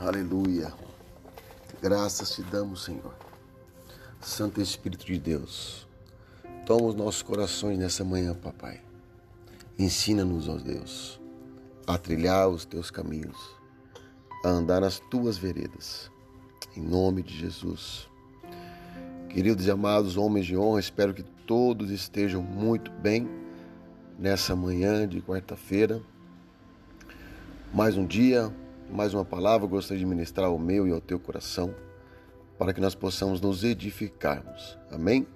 Aleluia. Graças te damos, Senhor. Santo Espírito de Deus, toma os nossos corações nessa manhã, papai. Ensina-nos, ó Deus, a trilhar os teus caminhos, a andar nas tuas veredas. Em nome de Jesus. Queridos e amados homens de honra, espero que todos estejam muito bem nessa manhã de quarta-feira. Mais um dia, mais uma palavra, gostaria de ministrar ao meu e ao teu coração, para que nós possamos nos edificarmos. Amém?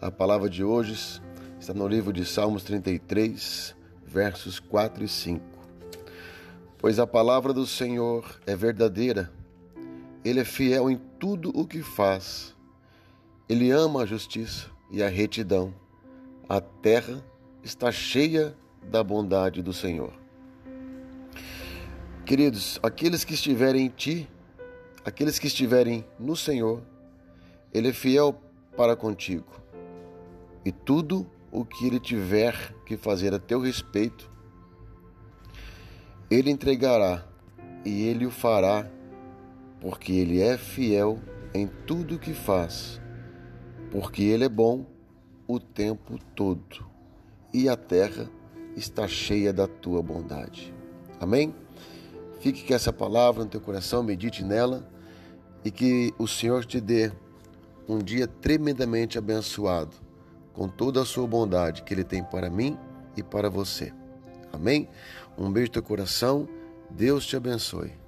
A palavra de hoje está no livro de Salmos 33, versos 4 e 5. Pois a palavra do Senhor é verdadeira, ele é fiel em tudo o que faz. Ele ama a justiça e a retidão. A terra está cheia da bondade do Senhor. Queridos, aqueles que estiverem em ti, aqueles que estiverem no Senhor, Ele é fiel para contigo. E tudo o que Ele tiver que fazer a teu respeito, Ele entregará e Ele o fará, porque Ele é fiel em tudo o que faz, porque Ele é bom o tempo todo e a terra está cheia da tua bondade. Amém? Fique com essa palavra no teu coração, medite nela e que o Senhor te dê um dia tremendamente abençoado com toda a sua bondade que Ele tem para mim e para você. Amém? Um beijo no teu coração. Deus te abençoe.